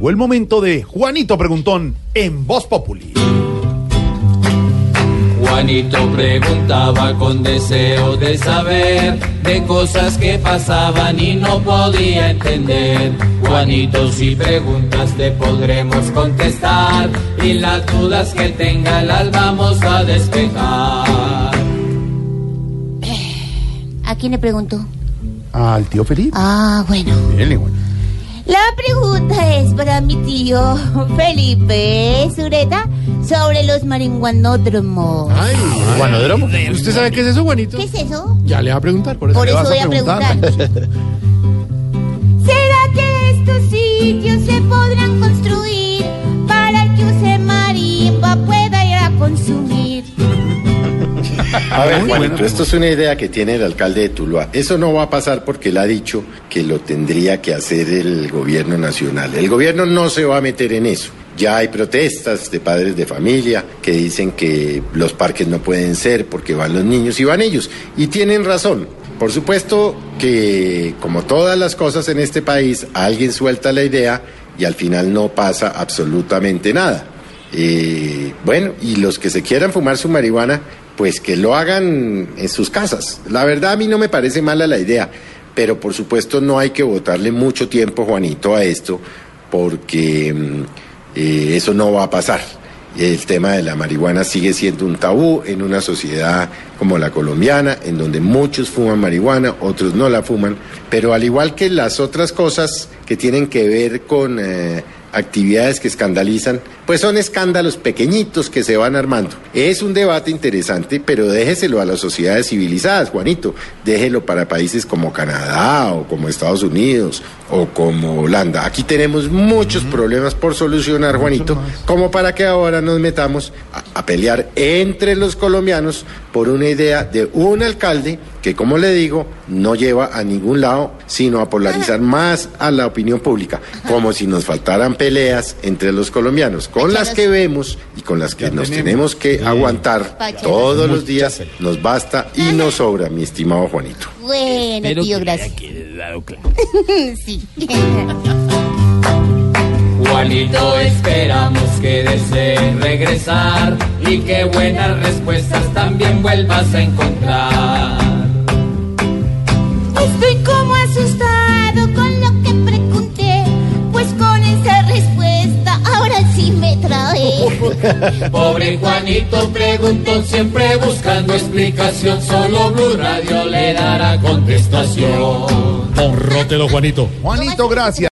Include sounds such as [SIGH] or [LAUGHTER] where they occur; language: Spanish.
Llegó el momento de Juanito Preguntón en Voz Populi. Juanito preguntaba con deseo de saber de cosas que pasaban y no podía entender. Juanito, si preguntas te podremos contestar y las dudas que tenga las vamos a despejar. ¿A quién le preguntó? Al tío Felipe. Ah, bueno. Dele, bueno. La pregunta es para mi tío Felipe Sureta sobre los maringuanódromos. Ay. ¿Usted sabe qué es eso, Juanito? ¿Qué es eso? Ya le va a preguntar, por eso. Por le eso vas a voy a preguntar, preguntar. ¿Será que estos sitios se A ver, Juanito, buena esto es una idea que tiene el alcalde de Tuluá. Eso no va a pasar porque él ha dicho que lo tendría que hacer el gobierno nacional. El gobierno no se va a meter en eso. Ya hay protestas de padres de familia que dicen que los parques no pueden ser porque van los niños y van ellos. Y tienen razón. Por supuesto que, como todas las cosas en este país, alguien suelta la idea y al final no pasa absolutamente nada. Eh, bueno, y los que se quieran fumar su marihuana, pues que lo hagan en sus casas. La verdad a mí no me parece mala la idea, pero por supuesto no hay que votarle mucho tiempo, Juanito, a esto, porque mm, eh, eso no va a pasar. El tema de la marihuana sigue siendo un tabú en una sociedad como la colombiana, en donde muchos fuman marihuana, otros no la fuman, pero al igual que las otras cosas que tienen que ver con eh, actividades que escandalizan, pues son escándalos pequeñitos que se van armando. Es un debate interesante, pero déjeselo a las sociedades civilizadas, Juanito. Déjelo para países como Canadá o como Estados Unidos o como Holanda. Aquí tenemos muchos problemas por solucionar, Juanito, como para que ahora nos metamos a, a pelear entre los colombianos por una idea de un alcalde que, como le digo, no lleva a ningún lado, sino a polarizar [LAUGHS] más a la opinión pública, como si nos faltaran peleas entre los colombianos, con las que vemos y con las que nos tenemos que aguantar todos los días, nos basta y nos sobra, mi estimado Juanito. Bueno, tío, gracias. [LAUGHS] sí. Juanito, esperamos que desees regresar y que buenas respuestas también vuelvas a encontrar. Estoy como asustado [LAUGHS] Pobre Juanito preguntó siempre buscando explicación, solo Blue Radio le dará contestación. Honrótelo, Juanito. Juanito, gracias.